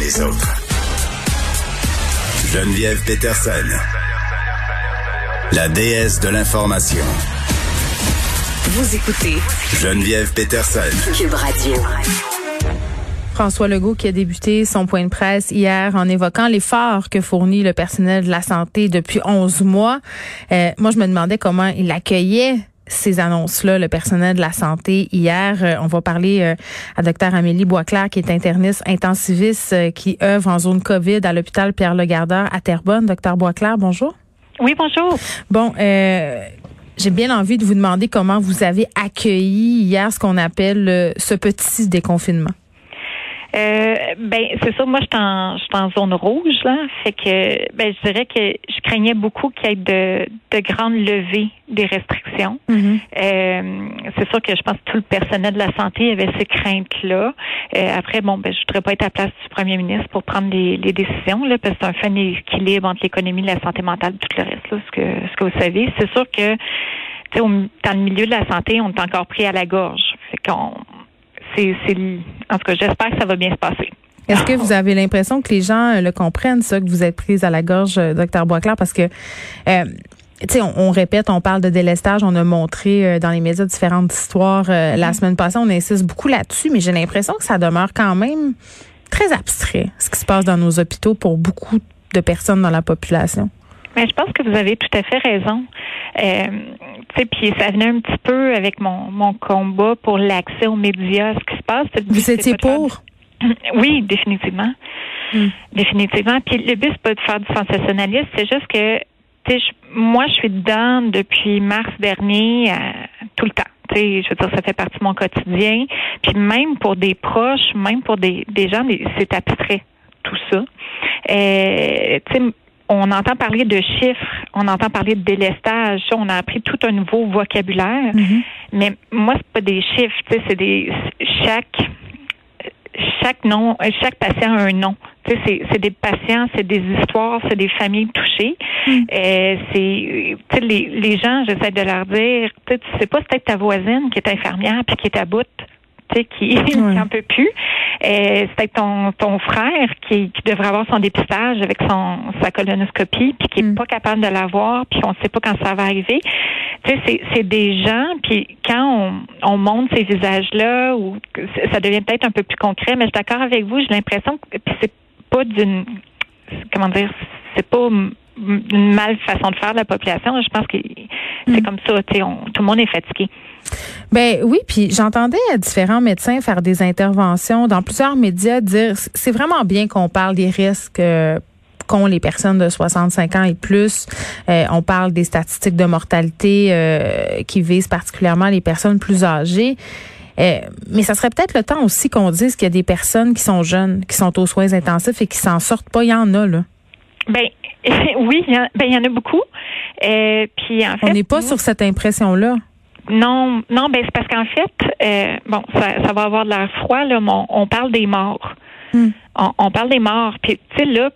les autres. Geneviève Peterson, la déesse de l'information. Vous écoutez Geneviève Peterson. Cube Radio. François Legault qui a débuté son point de presse hier en évoquant l'effort que fournit le personnel de la santé depuis 11 mois. Euh, moi, je me demandais comment il accueillait ces annonces-là, le personnel de la santé hier. Euh, on va parler euh, à Dr Amélie Boisclair, qui est interniste intensiviste euh, qui œuvre en zone COVID à l'hôpital Pierre-Legardeur à Terrebonne. Docteur Boisclair, bonjour. Oui, bonjour. Bon, j'ai bien envie de vous demander comment vous avez accueilli hier ce qu'on appelle ce petit déconfinement. Euh, ben c'est ça. Moi, je suis en, en zone rouge là, fait que ben je dirais que je craignais beaucoup qu'il y ait de, de grandes levées des restrictions. Mm-hmm. euh, c'est sûr que je pense que tout le personnel de la santé avait ces craintes là. Euh, après, bon, ben je voudrais pas être à la place du premier ministre pour prendre les, les décisions là, parce que c'est un fin équilibre entre l'économie, la santé mentale, tout le reste là, ce que ce que vous savez. C'est sûr que au, dans le milieu de la santé, on est encore pris à la gorge. Fait qu'on c'est, en tout cas, j'espère que ça va bien se passer. Est-ce que vous avez l'impression que les gens euh, le comprennent, ça, que vous êtes prise à la gorge, euh, docteur Boisclair? Parce que, euh, tu sais, on, répète, on parle de délestage, on a montré dans les médias différentes histoires la mm-hmm. semaine passée, on insiste beaucoup là-dessus, mais j'ai l'impression que ça demeure quand même très abstrait, ce qui se passe dans nos hôpitaux pour beaucoup de personnes dans la population. Mais je pense que vous avez tout à fait raison. Euh, puis ça venait un petit peu avec mon, mon combat pour l'accès aux médias, ce qui se passe. Vous étiez pour? Oui, définitivement. Hmm. Définitivement. Puis le but, c'est pas de faire du sensationnalisme, c'est juste que moi, je suis dedans depuis mars dernier euh, tout le temps. je veux dire, ça fait partie de mon quotidien. Puis même pour des proches, même pour des, des gens, c'est abstrait, tout ça. Euh, on entend parler de chiffres, on entend parler de délestage, on a appris tout un nouveau vocabulaire. Mm-hmm. Mais moi, c'est pas des chiffres, c'est des chaque chaque nom, chaque patient a un nom. C'est des patients, c'est des histoires, c'est des familles touchées. Mm. Euh, c'est les, les gens, j'essaie de leur dire, tu sais pas, c'est peut-être ta voisine qui est infirmière puis qui est à bout qui n'en peut plus. C'est ton, ton frère qui, qui devrait avoir son dépistage avec son sa colonoscopie, puis qui est mm. pas capable de l'avoir, puis on sait pas quand ça va arriver. Tu sais, c'est des gens, puis quand on, on monte ces visages-là, ou ça devient peut-être un peu plus concret, mais je suis d'accord avec vous, j'ai l'impression que c'est pas d'une comment dire, c'est pas une mal façon de faire de la population. Je pense que c'est mm. comme ça, tu sais, tout le monde est fatigué. Ben oui, puis j'entendais différents médecins faire des interventions dans plusieurs médias dire c'est vraiment bien qu'on parle des risques euh, qu'ont les personnes de 65 ans et plus. Euh, on parle des statistiques de mortalité euh, qui visent particulièrement les personnes plus âgées. mais ça serait peut-être le temps aussi qu'on dise qu'il y a des personnes qui sont jeunes, qui sont aux soins intensifs et qui s'en sortent pas. Il y en a, là. Ben oui, il y, en, ben, il y en a beaucoup. puis en fait, on n'est pas sur cette impression-là. Non, non, ben c'est parce qu'en fait, euh, bon, ça, ça va avoir de l'air froid, là, mais on, parle des morts. Hmm. On, parle des morts. Puis, tu sais, là,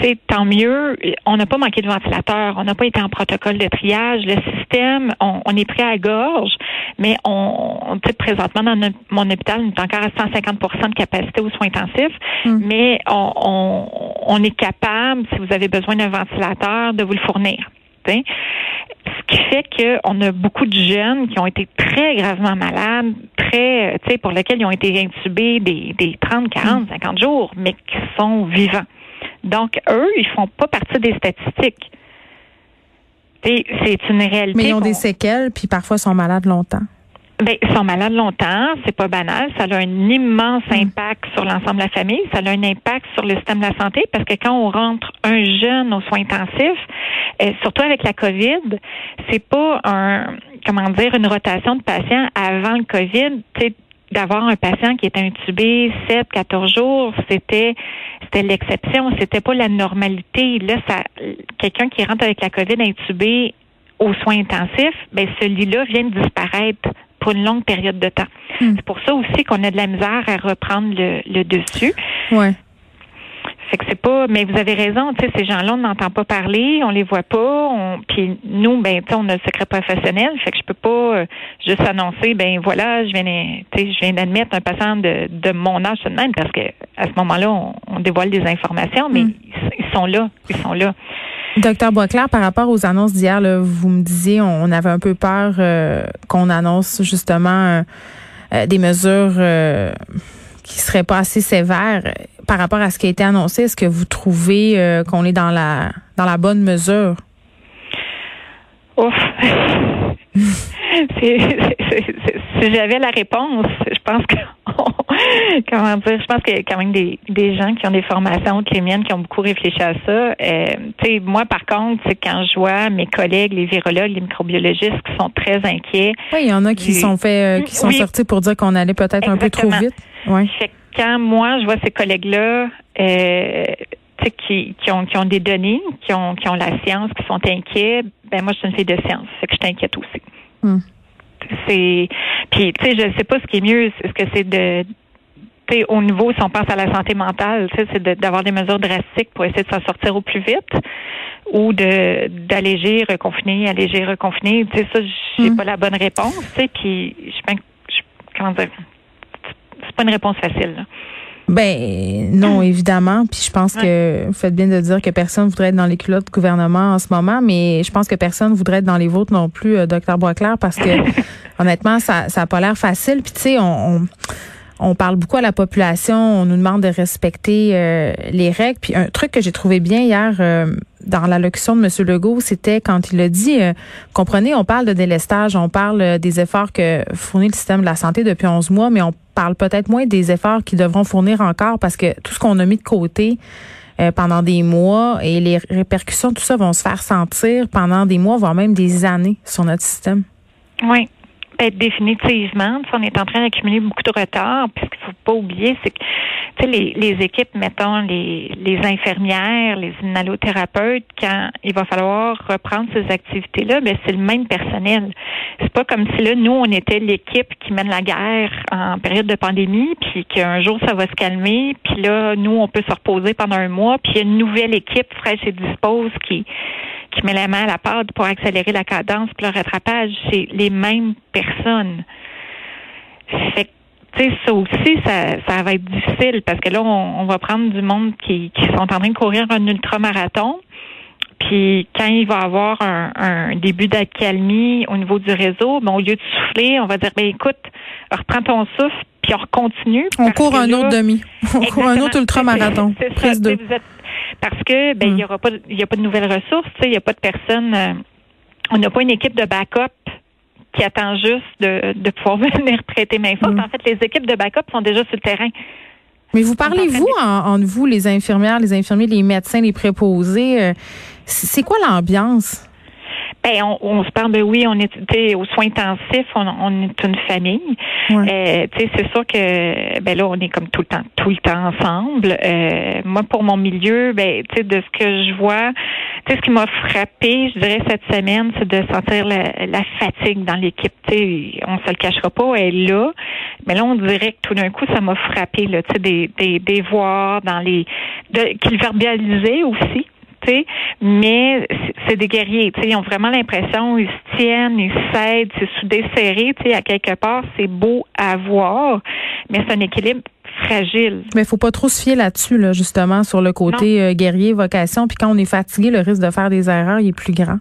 sais, tant mieux, on n'a pas manqué de ventilateur, on n'a pas été en protocole de triage, le système, on, est pris à gorge, mais on, sais, présentement dans mon hôpital, on est encore à 150% de capacité aux soins intensifs, hmm. mais on, on, est capable, si vous avez besoin d'un ventilateur, de vous le fournir. Ce qui fait qu'on a beaucoup de jeunes qui ont été très gravement malades, très, euh, tu sais, pour lesquels ils ont été intubés des, des 30, 40, 50 jours, mais qui sont vivants. Donc, eux, ils font pas partie des statistiques. C'est une réalité. Mais ils ont des séquelles, puis parfois sont malades longtemps. Ben, ils sont malades longtemps, c'est pas banal. Ça a un immense mm. impact sur l'ensemble de la famille. Ça a un impact sur le système de la santé parce que quand on rentre un jeune aux soins intensifs, euh, surtout avec la COVID, c'est pas un comment dire une rotation de patients avant le COVID. D'avoir un patient qui est intubé 7, 14 jours, c'était c'était l'exception, c'était pas la normalité. Là, ça quelqu'un qui rentre avec la COVID intubé aux soins intensifs, ben ce lit-là vient de disparaître pour une longue période de temps. Hmm. C'est pour ça aussi qu'on a de la misère à reprendre le, le dessus. Ouais. Fait que c'est pas, mais vous avez raison, tu sais, ces gens-là, on n'entend pas parler, on les voit pas, on, puis nous, ben, tu sais, on a le secret professionnel, fait que je peux pas euh, juste annoncer, ben voilà, je viens, tu sais, je viens d'admettre un patient de, de mon âge de même, parce que à ce moment-là, on, dévoile des informations, mais Mm. ils, ils sont là, ils sont là. Docteur Boisclair, par rapport aux annonces d'hier, vous me disiez on, avait un peu peur euh, qu'on annonce justement euh, euh, des mesures euh, qui seraient pas assez sévères par rapport à ce qui a été annoncé. Est-ce que vous trouvez qu'on est dans la dans la bonne mesure? C'est- si j'avais la réponse, je pense que comment dire, je pense qu'il y a quand même des, des gens qui ont des formations que les miennes qui ont beaucoup réfléchi à ça. Euh, tu sais, moi par contre, c'est quand je vois mes collègues, les virologues, les microbiologistes qui sont très inquiets. Oui, il y en a qui sont fait euh, qui sont Oui. sortis pour dire qu'on allait peut-être un peu trop vite. Ouais. Fait que quand moi je vois ces collègues-là, euh, tu sais, qui, qui ont qui ont des données, qui ont qui ont la science, qui sont inquiets, ben moi je suis une fille de science, fait que je t'inquiète aussi. Hmm. C'est puis tu sais je sais pas ce qui est mieux, est-ce que c'est de tu sais, au niveau, si on pense à la santé mentale, c'est de- d'avoir des mesures drastiques pour essayer de s'en sortir au plus vite ou de d'alléger, reconfiner, alléger, reconfiner. Tu sais, ça, j'ai Mm. pas la bonne réponse, tu sais, puis je pense comment dire, c'est pas une réponse facile. là. Ben non, évidemment. Puis je pense que vous faites bien de dire que personne voudrait être dans les culottes du gouvernement en ce moment, mais je pense que personne voudrait être dans les vôtres non plus, euh, docteur Boisclair, parce que honnêtement, ça ça a pas l'air facile. Puis tu sais, on, on on parle beaucoup à la population, on nous demande de respecter euh, les règles. Puis un truc que j'ai trouvé bien hier euh, dans l'allocution de M. Legault, c'était quand il a dit, euh, comprenez, on parle de délestage, on parle euh, des efforts que fournit le système de la santé depuis 11 mois, mais on parle peut-être moins des efforts qu'ils devront fournir encore parce que tout ce qu'on a mis de côté euh, pendant des mois et les répercussions, tout ça vont se faire sentir pendant des mois, voire même des années sur notre système. Oui. Définitivement. On est en train d'accumuler beaucoup de retard. Puis ce qu'il faut pas oublier, c'est que les, les équipes, mettons, les, les infirmières, les inhalothérapeutes, quand il va falloir reprendre ces activités-là, ben, c'est le même personnel. C'est pas comme si là, nous, on était l'équipe qui mène la guerre en période de pandémie, puis qu'un jour, ça va se calmer, puis là, nous, on peut se reposer pendant un mois, puis une nouvelle équipe fraîche et dispose qui qui met la main à la pâte pour accélérer la cadence puis le rattrapage, c'est les mêmes personnes. Fait ça aussi, ça, va être difficile parce que là, on, va prendre du monde qui, sont en train de courir un ultramarathon. Puis quand il va avoir un, un début d'accalmie au niveau du réseau, ben, au lieu de souffler, on va dire, ben écoute, reprends ton souffle, puis on continue. On court un là- autre demi. On court un autre ultramarathon. Prise deux. êtes- parce que ben il Mm. y aura pas il y a pas de nouvelles ressources, il y a pas de personnes euh, on n'a pas une équipe de backup qui attend juste de, de pouvoir venir prêter main forte. Mm. En fait, les équipes de backup sont déjà sur le terrain. Mais vous parlez, vous, en, entre vous, les infirmières, les infirmiers, les médecins, les préposés, euh, c'est quoi l'ambiance? Ben, on, on se parle de oui, on est aux soins intensifs, on, on est une famille. Ouais. Euh, tu sais, c'est sûr que ben là, on est comme tout le temps, tout le temps ensemble. Euh, moi, pour mon milieu, ben, tu sais, de ce que je vois, tu sais, ce qui m'a frappé, je dirais cette semaine, c'est de sentir la, la fatigue dans l'équipe. On se le cachera pas, elle est là. Mais là, on dirait que tout d'un coup, ça m'a frappé, là, tu sais, des, des, des voir dans les, de, qu'ils verbalisaient aussi. Sais, mais c'est- des guerriers. tu sais, Ils ont vraiment l'impression, ils se tiennent, ils s'aident, c'est soudé serré. tu sais, À quelque part, c'est beau à voir, mais c'est un équilibre fragile. Mais faut pas trop se fier là-dessus, là, justement, sur le côté euh, guerrier, vocation. Puis quand on est fatigué, le risque de faire des erreurs, il est plus grand.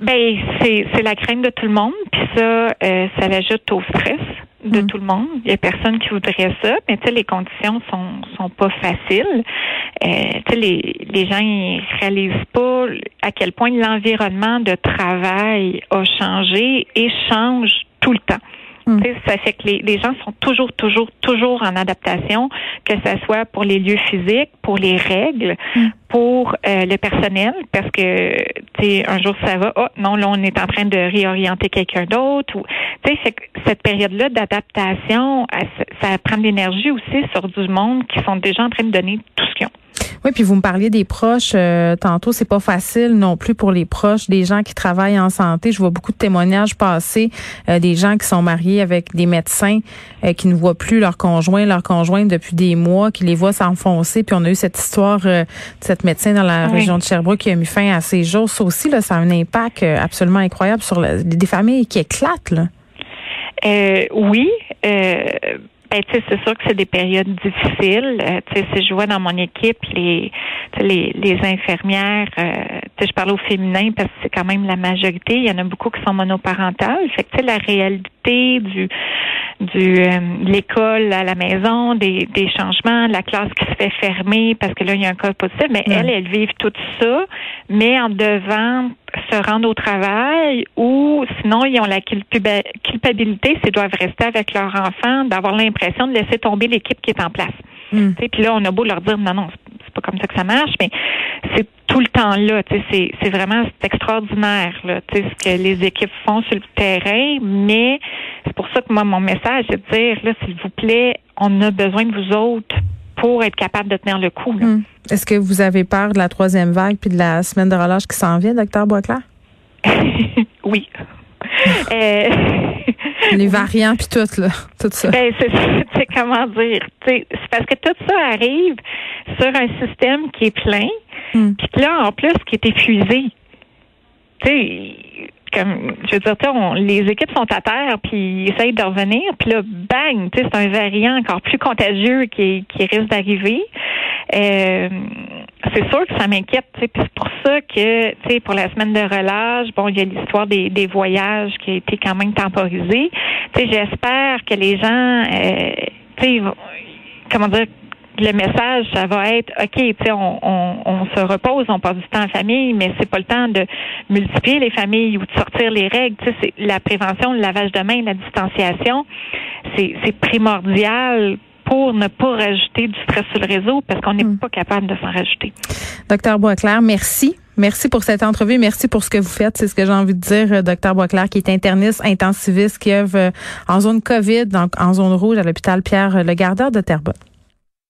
Ben, c'est c'est la crainte de tout le monde, puis ça, euh, ça l'ajoute au stress de Mm. tout le monde. Il y a personne qui voudrait ça, mais tu sais, les conditions sont sont pas faciles. Euh, tu sais, les les gens ils réalisent pas à quel point l'environnement de travail a changé et change tout le temps. Mm. Ça fait que les, les gens sont toujours, toujours, toujours en adaptation, que ce soit pour les lieux physiques, pour les règles, Mm. pour euh, le personnel, parce que tu sais, un jour ça va, oh non, là on est en train de réorienter quelqu'un d'autre. Ou, tu sais, fait que cette période-là d'adaptation, ça prend de l'énergie aussi sur du monde qui sont déjà en train de donner tout ce qu'ils ont. Oui, puis vous me parliez des proches euh, tantôt, c'est pas facile non plus pour les proches des gens qui travaillent en santé. Je vois beaucoup de témoignages passer euh, des gens qui sont mariés avec des médecins euh, qui ne voient plus leur conjoint, leur conjointe depuis des mois, qui les voient s'enfoncer. Puis on a eu cette histoire euh, de cette médecin dans la Oui. région de Sherbrooke qui a mis fin à ses jours. Ça aussi, là, ça a un impact euh, absolument incroyable sur des familles qui éclatent. Là. Euh, oui. Ben, c'est sûr que c'est des périodes difficiles. Euh, si je vois dans mon équipe les les, les infirmières, euh, je parle au féminin parce que c'est quand même la majorité. Il y en a beaucoup qui sont monoparentales. Fait que la réalité du du euh, l'école à la maison, des, des changements, la classe qui se fait fermer parce que là il y a un cas positif. Mais elles, elles vivent tout ça, mais en devant se rendre au travail ou sinon ils ont la culpabilité s'ils doivent rester avec leur enfant, d'avoir l'impression de laisser tomber l'équipe qui est en place. Mm. Puis là, on a beau leur dire non, non, c'est pas comme ça que ça marche, mais c'est tout le temps là. C'est, c'est vraiment extraordinaire là, ce que les équipes font sur le terrain, mais c'est pour ça que moi, mon message, c'est de dire là, s'il vous plaît, on a besoin de vous autres pour être capable de tenir le coup. Mm. Est-ce que vous avez peur de la troisième vague puis de la semaine de relâche qui s'en vient, docteur Boisclair? oui. euh, Les variants puis tout là, tout ça. Ben c'est comment dire, c'est parce que tout ça arrive sur un système qui est plein, hmm. puis là en plus qui est épuisé. Tu sais, comme je veux dire, on, les équipes sont à terre puis ils essayent de revenir, puis là bang, tu sais, c'est un variant encore plus contagieux qui, qui risque d'arriver. Euh, c'est sûr que ça m'inquiète. C'est pour ça que, tu sais, pour la semaine de relâche, bon, il y a l'histoire des, voyages qui a été quand même temporisée. Tu sais, j'espère que les gens, euh, tu sais, comment dire, le message, ça va être OK, tu sais, on, se repose, on passe du temps en famille, mais c'est pas le temps de multiplier les familles ou de sortir les règles. Tu sais, c'est la prévention, le lavage de mains, la distanciation, c'est primordial pour ne pas rajouter du stress sur le réseau parce qu'on n'est hmm. pas capable de s'en rajouter. Docteur Boisclair, merci. Merci pour cette entrevue. Merci pour ce que vous faites. C'est ce que j'ai envie de dire, euh, docteur Boisclair, qui est interniste, intensiviste, qui œuvre euh, en zone COVID, donc en zone rouge à l'hôpital Pierre Le Gardeur de Terrebonne.